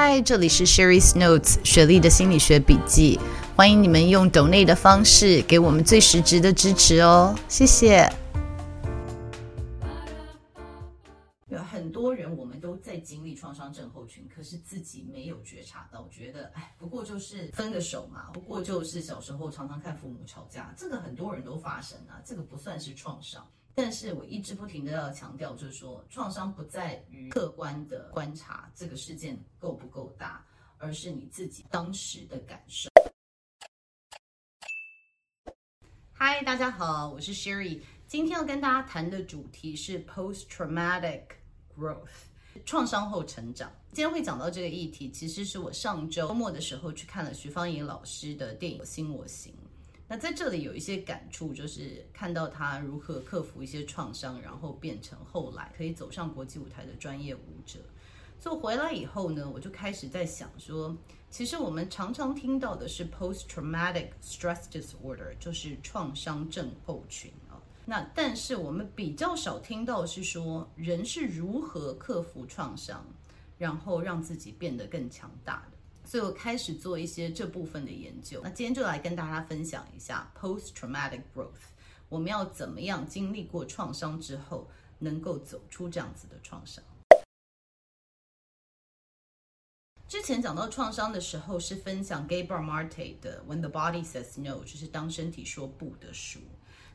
嗨，这里是 Sherry's Notes 雪莉的心理学笔记，欢迎你们用 donate 的方式给我们最实质的支持哦，谢谢。有很多人，我们都在经历创伤症候群，可是自己没有觉察到，觉得哎，不过就是分个手嘛，不过就是小时候常常看父母吵架，这个很多人都发生啊，这个不算是创伤。但是我一直不停的要强调，就是说创伤不在于客观的观察这个事件够不够大，而是你自己当时的感受。嗨，大家好，我是 Sherry，今天要跟大家谈的主题是 Post-traumatic growth，创伤后成长。今天会讲到这个议题，其实是我上周末的时候去看了徐芳莹老师的电影《我心我行》。那在这里有一些感触，就是看到他如何克服一些创伤，然后变成后来可以走上国际舞台的专业舞者。所以回来以后呢，我就开始在想说，其实我们常常听到的是 post-traumatic stress disorder，就是创伤症候群啊。那但是我们比较少听到是说，人是如何克服创伤，然后让自己变得更强大的。所以我开始做一些这部分的研究。那今天就来跟大家分享一下 post-traumatic growth，我们要怎么样经历过创伤之后，能够走出这样子的创伤。之前讲到创伤的时候，是分享 Gabor Mate 的《When the Body Says No》，就是当身体说不的书。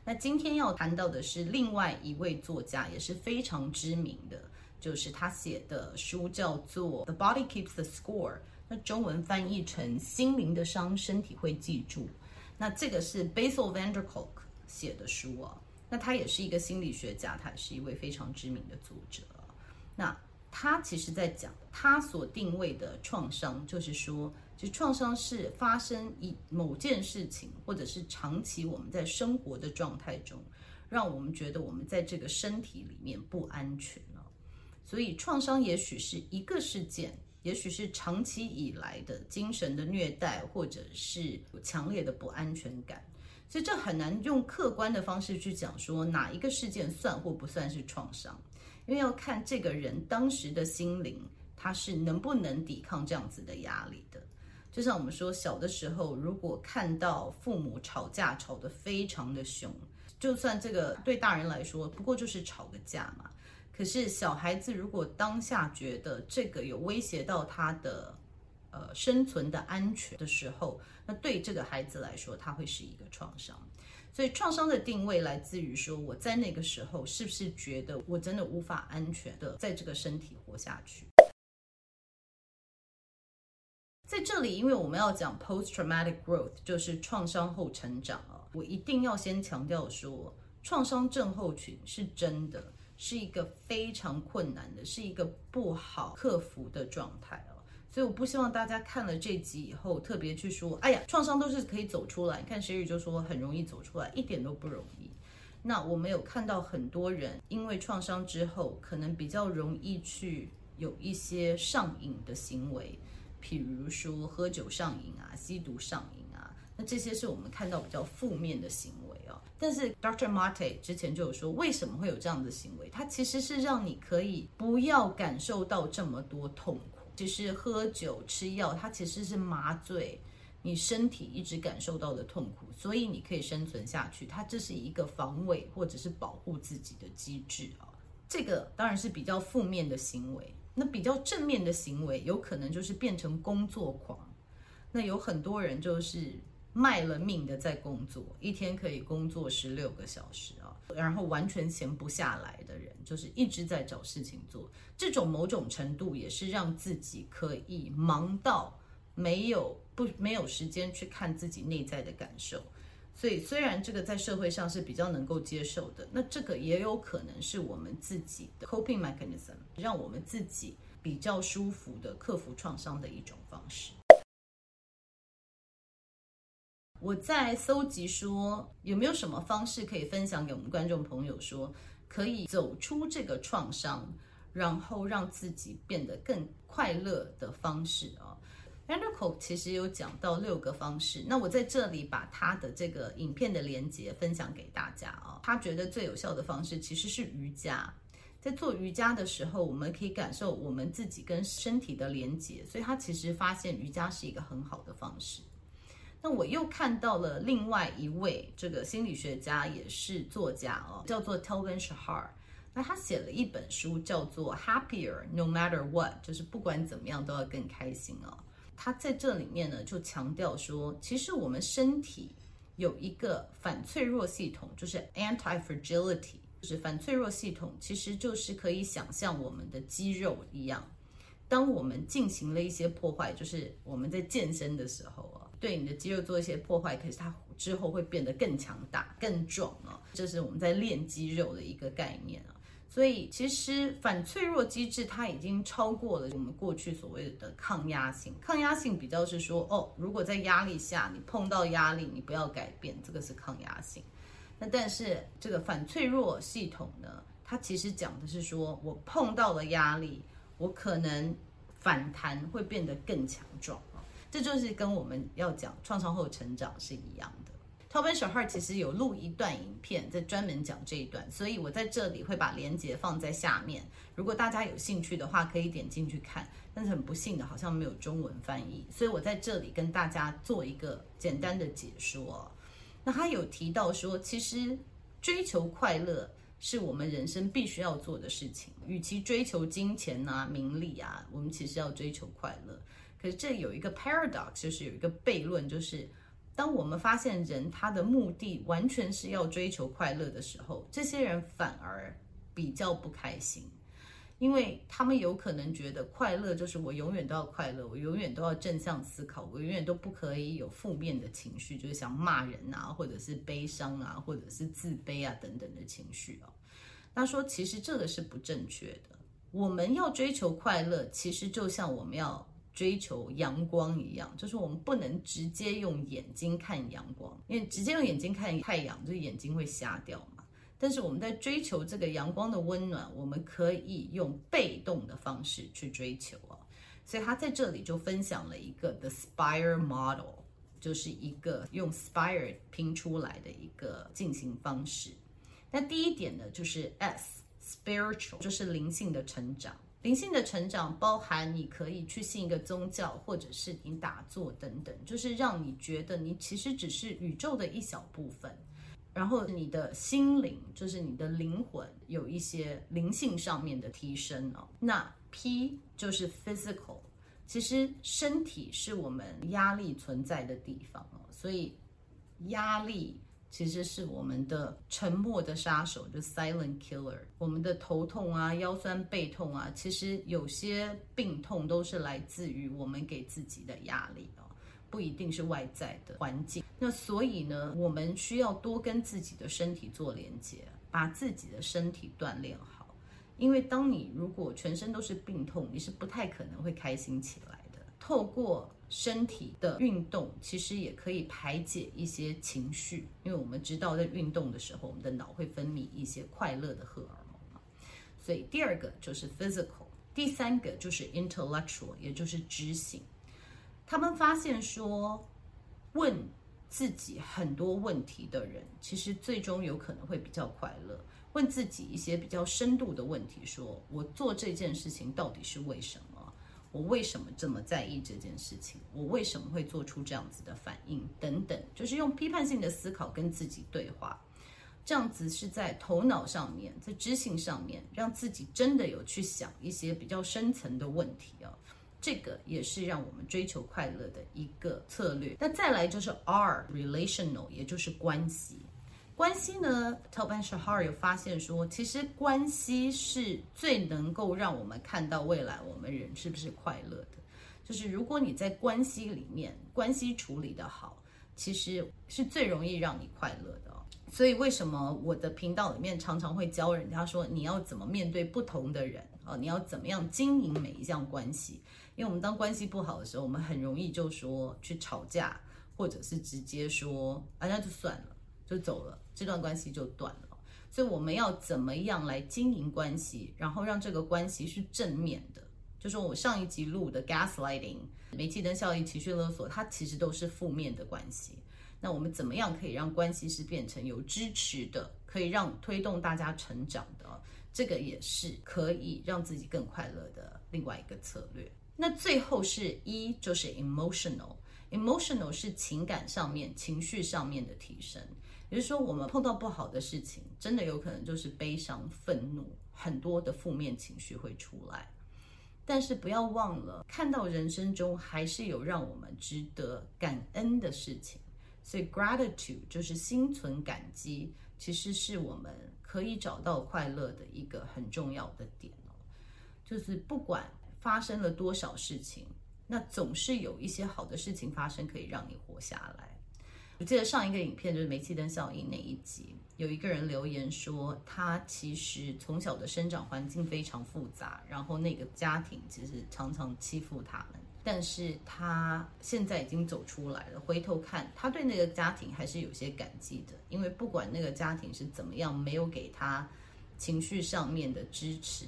那今天要谈到的是另外一位作家，也是非常知名的，就是他写的书叫做《The Body Keeps the Score》。那中文翻译成“心灵的伤，身体会记住”。那这个是 Bessel van der Kolk 写的书啊。那他也是一个心理学家，他也是一位非常知名的作者。那他其实在讲，他所定位的创伤，就是说，就创伤是发生一某件事情，或者是长期我们在生活的状态中，让我们觉得我们在这个身体里面不安全了。所以，创伤也许是一个事件。也许是长期以来的精神的虐待，或者是强烈的不安全感，所以这很难用客观的方式去讲说哪一个事件算或不算是创伤，因为要看这个人当时的心灵，他是能不能抵抗这样子的压力的。就像我们说，小的时候如果看到父母吵架吵得非常的凶，就算这个对大人来说不过就是吵个架嘛。可是小孩子如果当下觉得这个有威胁到他的呃生存的安全的时候，那对这个孩子来说，他会是一个创伤。所以创伤的定位来自于说，我在那个时候是不是觉得我真的无法安全的在这个身体活下去？在这里，因为我们要讲 post-traumatic growth，就是创伤后成长啊，我一定要先强调说，创伤症候群是真的。是一个非常困难的，是一个不好克服的状态哦。所以我不希望大家看了这集以后特别去说，哎呀，创伤都是可以走出来。你看 Sherry 就说很容易走出来，一点都不容易。那我们有看到很多人因为创伤之后，可能比较容易去有一些上瘾的行为，譬如说喝酒上瘾啊，吸毒上瘾啊，那这些是我们看到比较负面的行为。但是 Dr. Marte 之前就有说，为什么会有这样的行为？它其实是让你可以不要感受到这么多痛苦。其实喝酒、吃药，它其实是麻醉你身体一直感受到的痛苦，所以你可以生存下去。它这是一个防卫或者是保护自己的机制啊。这个当然是比较负面的行为。那比较正面的行为，有可能就是变成工作狂。那有很多人就是。卖了命的在工作，一天可以工作十六个小时啊，然后完全闲不下来的人，就是一直在找事情做。这种某种程度也是让自己可以忙到没有不没有时间去看自己内在的感受。所以虽然这个在社会上是比较能够接受的，那这个也有可能是我们自己的 coping mechanism，让我们自己比较舒服的克服创伤的一种方式。我在搜集说有没有什么方式可以分享给我们观众朋友，说可以走出这个创伤，然后让自己变得更快乐的方式啊。van der Kolk 其实有讲到六个方式，那我在这里把他的这个影片的连接分享给大家啊。他觉得最有效的方式其实是瑜伽。在做瑜伽的时候，我们可以感受我们自己跟身体的连接，所以他其实发现瑜伽是一个很好的方式。那我又看到了另外一位这个心理学家，也是作家哦，叫做 Tal Ben-Shahar。那他写了一本书，叫做《Happier No Matter What》，就是不管怎么样都要更开心哦。他在这里面呢，就强调说，其实我们身体有一个反脆弱系统，就是 anti-fragility。就是反脆弱系统，其实就是可以想象我们的肌肉一样。当我们进行了一些破坏，就是我们在健身的时候啊，对你的肌肉做一些破坏，可是它之后会变得更强大、更壮啊。这是我们在练肌肉的一个概念啊。所以，其实反脆弱机制它已经超过了我们过去所谓的抗压性。抗压性比较是说，哦，如果在压力下你碰到压力，你不要改变，这个是抗压性。那但是这个反脆弱系统呢，它其实讲的是说，我碰到了压力，我可能反弹会变得更强壮。这就是跟我们要讲创伤后成长是一样的。Tal Ben-Shahar 其实有录一段影片在专门讲这一段，所以我在这里会把链接放在下面。如果大家有兴趣的话，可以点进去看。但是很不幸的，好像没有中文翻译，所以我在这里跟大家做一个简单的解说。那他有提到说，其实追求快乐是我们人生必须要做的事情。与其追求金钱啊、名利啊，我们其实要追求快乐。可是这有一个 paradox，就是有一个悖论，就是当我们发现人他的目的完全是要追求快乐的时候，这些人反而比较不开心。因为他们有可能觉得快乐就是我永远都要快乐，我永远都要正向思考，我永远都不可以有负面的情绪，就是想骂人啊，或者是悲伤啊，或者是自卑啊等等的情绪哦。他说，其实这个是不正确的。我们要追求快乐，其实就像我们要追求阳光一样，就是我们不能直接用眼睛看阳光，因为直接用眼睛看太阳，就眼睛会瞎掉嘛。但是我们在追求这个阳光的温暖，我们可以用被动的方式去追求啊。所以他在这里就分享了一个 The Spire Model，就是一个用 Spire 拼出来的一个进行方式。那第一点呢，就是 S，Spiritual，就是灵性的成长。灵性的成长包含你可以去信一个宗教，或者是你打坐等等，就是让你觉得你其实只是宇宙的一小部分。然后你的心灵，就是你的灵魂，有一些灵性上面的提升哦。那 P 就是 physical，其实身体是我们压力存在的地方哦。所以压力其实是我们的沉默的杀手，就 silent killer。我们的头痛啊、腰酸背痛啊，其实有些病痛都是来自于我们给自己的压力哦。不一定是外在的环境，那所以呢，我们需要多跟自己的身体做连接，把自己的身体锻炼好。因为当你如果全身都是病痛，你是不太可能会开心起来的。透过身体的运动，其实也可以排解一些情绪，因为我们知道在运动的时候，我们的脑会分泌一些快乐的荷尔蒙嘛。所以第二个就是 physical，第三个就是 intellectual，也就是知性。他们发现说，问自己很多问题的人，其实最终有可能会比较快乐。问自己一些比较深度的问题，说我做这件事情到底是为什么？我为什么这么在意这件事情？我为什么会做出这样子的反应？等等，就是用批判性的思考跟自己对话，这样子是在头脑上面，在知性上面，让自己真的有去想一些比较深层的问题啊。这个也是让我们追求快乐的一个策略。那再来就是 R，relational，也就是关系。关系呢，Tal Ben-Shahar 有发现说，其实关系是最能够让我们看到未来我们人是不是快乐的。就是如果你在关系里面，关系处理得好，其实是最容易让你快乐的。所以为什么我的频道里面常常会教人家说，你要怎么面对不同的人啊？你要怎么样经营每一项关系？因为我们当关系不好的时候，我们很容易就说去吵架，或者是直接说啊，那就算了，就走了，这段关系就断了。所以我们要怎么样来经营关系，然后让这个关系是正面的？就说我上一集录的 gaslighting、煤气灯效应、情绪勒索，它其实都是负面的关系。那我们怎么样可以让关系是变成有支持的，可以让推动大家成长的？这个也是可以让自己更快乐的另外一个策略。那最后是一，就是 emotional，emotional 是情感上面、情绪上面的提升。也就是说，我们碰到不好的事情，真的有可能就是悲伤、愤怒，很多的负面情绪会出来。但是不要忘了，看到人生中还是有让我们值得感恩的事情。所以 gratitude 就是心存感激，其实是我们可以找到快乐的一个很重要的点哦。就是不管发生了多少事情，那总是有一些好的事情发生，可以让你活下来。我记得上一个影片就是煤气灯效应那一集，有一个人留言说，他其实从小的生长环境非常复杂，然后那个家庭其实常常欺负他们，但是他现在已经走出来了，回头看他对那个家庭还是有些感激的，因为不管那个家庭是怎么样，没有给他情绪上面的支持，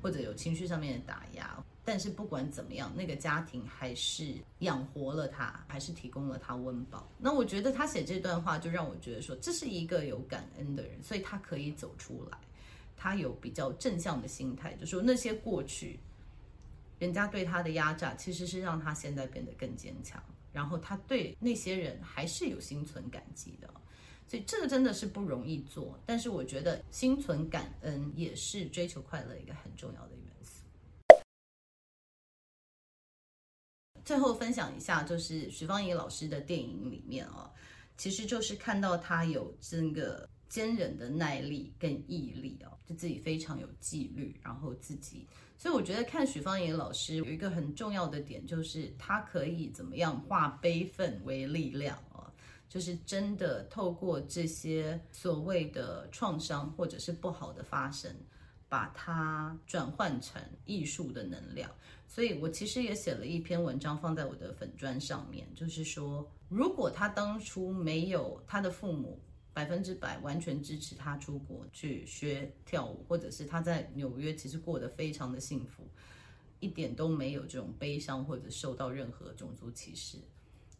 或者有情绪上面的打压。但是不管怎么样，那个家庭还是养活了他，还是提供了他温饱。那我觉得他写这段话，就让我觉得说，这是一个有感恩的人，所以他可以走出来，他有比较正向的心态，就说那些过去人家对他的压榨，其实是让他现在变得更坚强。然后他对那些人还是有心存感激的，所以这个真的是不容易做。但是我觉得心存感恩也是追求快乐一个很重要的元最后分享一下，就是许芳宜老师的电影里面哦，其实就是看到他有这个坚韧的耐力跟毅力哦，就自己非常有纪律，然后自己，所以我觉得看许芳宜老师有一个很重要的点，就是他可以怎么样化悲愤为力量啊，就是真的透过这些所谓的创伤或者是不好的发生。把它转换成艺术的能量，所以我其实也写了一篇文章放在我的粉砖上面，就是说，如果他当初没有他的父母百分之百完全支持他出国去学跳舞，或者是他在纽约其实过得非常的幸福，一点都没有这种悲伤或者受到任何种族歧视，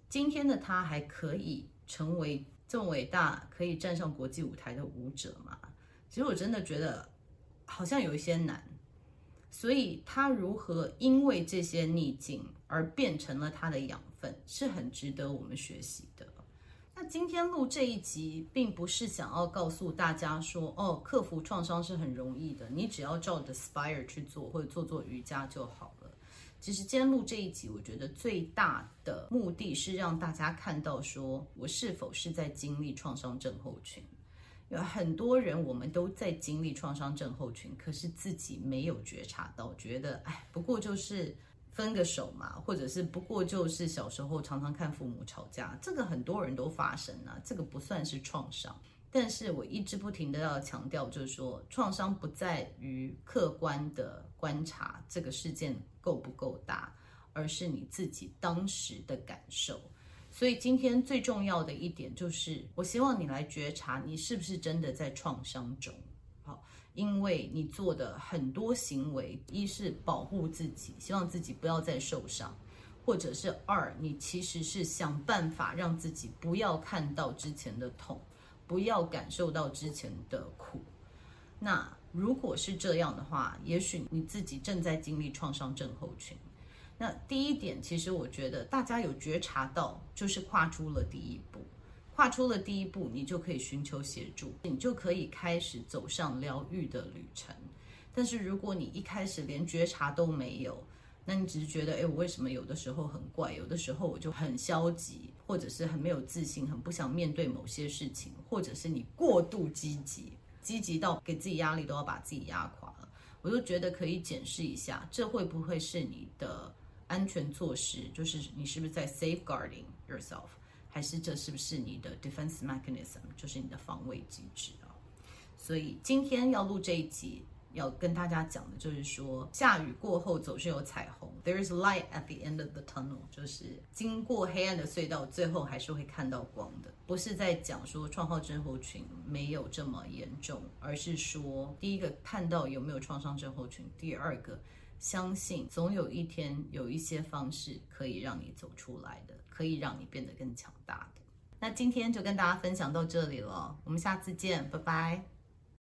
今天的他还可以成为这么伟大，可以站上国际舞台的舞者吗？其实我真的觉得。好像有一些难，所以他如何因为这些逆境而变成了他的养分，是很值得我们学习的。那今天录这一集，并不是想要告诉大家说，哦，克服创伤是很容易的，你只要照着 Spir 去做，或者做做瑜伽就好了。其实今天录这一集，我觉得最大的目的是让大家看到，说我是否是在经历创伤症候群。有很多人，我们都在经历创伤症候群，可是自己没有觉察到，觉得哎，不过就是分个手嘛，或者是不过就是小时候常常看父母吵架，这个很多人都发生啊，这个不算是创伤。但是我一直不停的要强调，就是说创伤不在于客观的观察这个事件够不够大，而是你自己当时的感受。所以今天最重要的一点就是，我希望你来觉察，你是不是真的在创伤中？好，因为你做的很多行为，一是保护自己，希望自己不要再受伤，或者是二，你其实是想办法让自己不要看到之前的痛，不要感受到之前的苦。那如果是这样的话，也许你自己正在经历创伤症候群。那第一点，其实我觉得大家有觉察到，就是跨出了第一步，跨出了第一步，你就可以寻求协助，你就可以开始走上疗愈的旅程。但是如果你一开始连觉察都没有，那你只是觉得，哎，我为什么有的时候很怪，有的时候我就很消极，或者是很没有自信，很不想面对某些事情，或者是你过度积极，积极到给自己压力都要把自己压垮了，我就觉得可以检视一下，这会不会是你的。安全措施就是你是不是在 safeguarding yourself，还是这是不是你的 defense mechanism，就是你的防卫机制啊？所以今天要录这一集，要跟大家讲的就是说，下雨过后总是有彩虹，there is light at the end of the tunnel，就是经过黑暗的隧道，最后还是会看到光的。不是在讲说创伤症候群没有这么严重，而是说第一个看到有没有创伤症候群，第二个。相信总有一天有一些方式可以让你走出来的，可以让你变得更强大的。那今天就跟大家分享到这里了，我们下次见，拜拜。